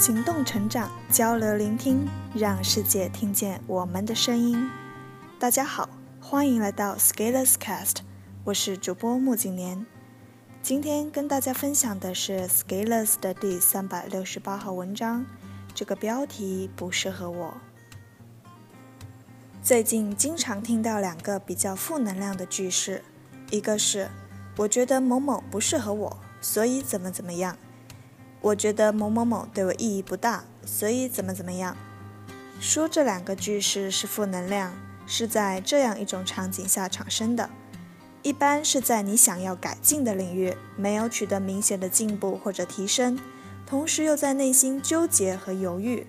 行动成长，交流聆听，让世界听见我们的声音。大家好，欢迎来到 Scalers Cast，我是主播穆景年。今天跟大家分享的是 Scalers 的第三百六十八号文章，这个标题不适合我。最近经常听到两个比较负能量的句式，一个是我觉得某某不适合我，所以怎么怎么样。我觉得某某某对我意义不大，所以怎么怎么样。说这两个句式是负能量，是在这样一种场景下产生的，一般是在你想要改进的领域没有取得明显的进步或者提升，同时又在内心纠结和犹豫，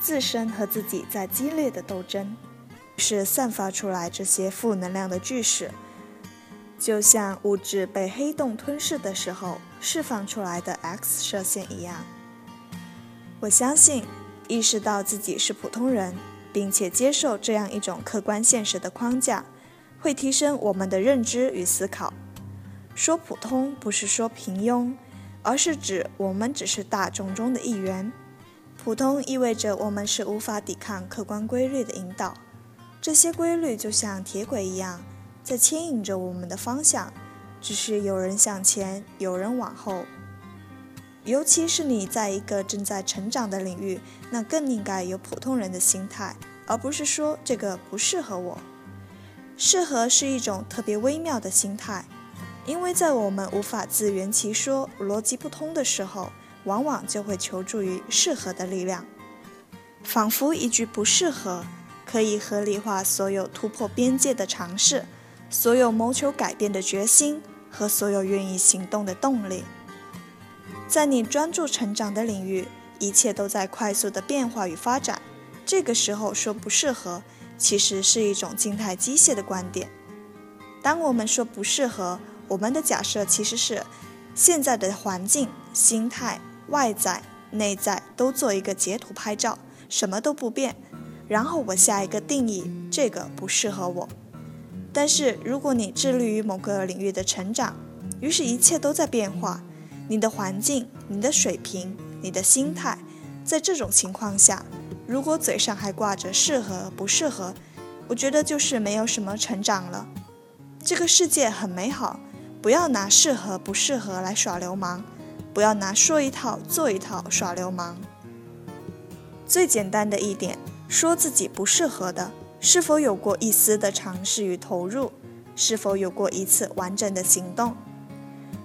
自身和自己在激烈的斗争，是散发出来这些负能量的句式。就像物质被黑洞吞噬的时候释放出来的 X 射线一样，我相信意识到自己是普通人，并且接受这样一种客观现实的框架，会提升我们的认知与思考。说普通不是说平庸，而是指我们只是大众中的一员。普通意味着我们是无法抵抗客观规律的引导，这些规律就像铁轨一样。在牵引着我们的方向，只是有人向前，有人往后。尤其是你在一个正在成长的领域，那更应该有普通人的心态，而不是说这个不适合我。适合是一种特别微妙的心态，因为在我们无法自圆其说、逻辑不通的时候，往往就会求助于适合的力量，仿佛一句不适合，可以合理化所有突破边界的尝试。所有谋求改变的决心和所有愿意行动的动力，在你专注成长的领域，一切都在快速的变化与发展。这个时候说不适合，其实是一种静态机械的观点。当我们说不适合，我们的假设其实是现在的环境、心态、外在、内在都做一个截图拍照，什么都不变，然后我下一个定义，这个不适合我。但是，如果你致力于某个领域的成长，于是一切都在变化，你的环境、你的水平、你的心态，在这种情况下，如果嘴上还挂着适合不适合，我觉得就是没有什么成长了。这个世界很美好，不要拿适合不适合来耍流氓，不要拿说一套做一套耍流氓。最简单的一点，说自己不适合的。是否有过一丝的尝试与投入？是否有过一次完整的行动？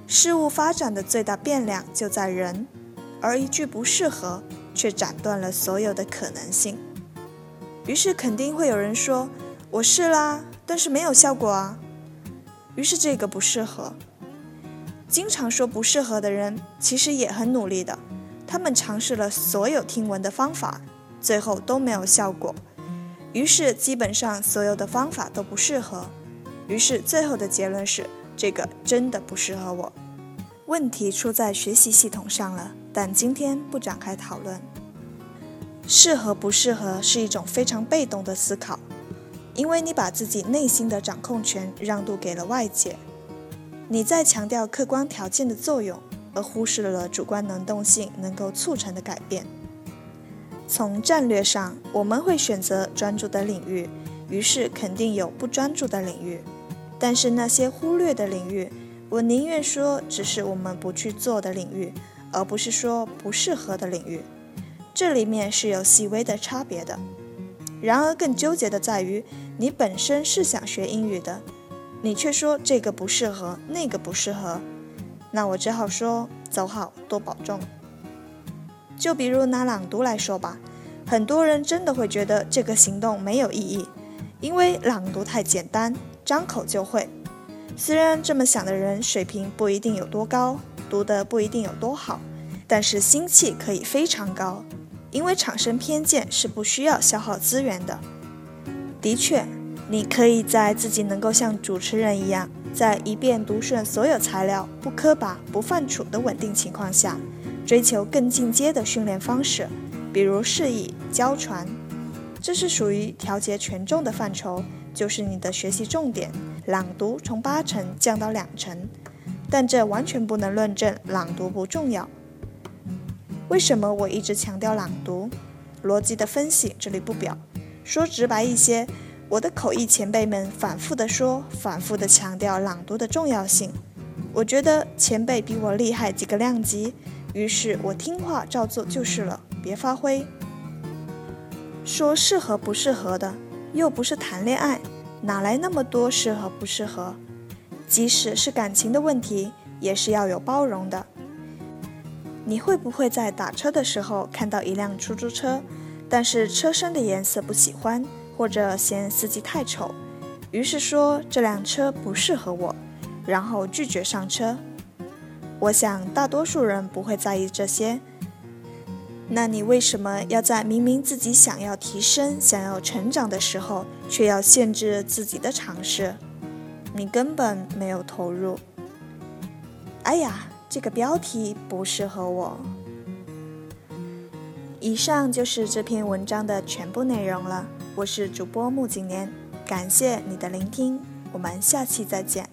事物发展的最大变量就在人，而一句不适合却斩断了所有的可能性。于是肯定会有人说：“我试啦，但是没有效果啊。”于是这个不适合。经常说不适合的人，其实也很努力的。他们尝试了所有听闻的方法，最后都没有效果。于是，基本上所有的方法都不适合。于是，最后的结论是，这个真的不适合我。问题出在学习系统上了，但今天不展开讨论。适合不适合是一种非常被动的思考，因为你把自己内心的掌控权让渡给了外界。你在强调客观条件的作用，而忽视了主观能动性能够促成的改变。从战略上，我们会选择专注的领域，于是肯定有不专注的领域。但是那些忽略的领域，我宁愿说只是我们不去做的领域，而不是说不适合的领域。这里面是有细微的差别的。然而更纠结的在于，你本身是想学英语的，你却说这个不适合，那个不适合，那我只好说走好，多保重。就比如拿朗读来说吧，很多人真的会觉得这个行动没有意义，因为朗读太简单，张口就会。虽然这么想的人水平不一定有多高，读的不一定有多好，但是心气可以非常高，因为产生偏见是不需要消耗资源的。的确，你可以在自己能够像主持人一样，在一遍读顺所有材料、不磕巴、不犯怵的稳定情况下。追求更进阶的训练方式，比如示意、教传，这是属于调节权重的范畴，就是你的学习重点。朗读从八成降到两成，但这完全不能论证朗读不重要。为什么我一直强调朗读？逻辑的分析这里不表。说直白一些，我的口译前辈们反复的说，反复的强调朗读的重要性。我觉得前辈比我厉害几个量级，于是我听话照做就是了，别发挥。说适合不适合的，又不是谈恋爱，哪来那么多适合不适合？即使是感情的问题，也是要有包容的。你会不会在打车的时候看到一辆出租车？但是车身的颜色不喜欢，或者嫌司机太丑，于是说这辆车不适合我，然后拒绝上车。我想大多数人不会在意这些。那你为什么要在明明自己想要提升、想要成长的时候，却要限制自己的尝试？你根本没有投入。哎呀，这个标题不适合我。以上就是这篇文章的全部内容了。我是主播木景年，感谢你的聆听，我们下期再见。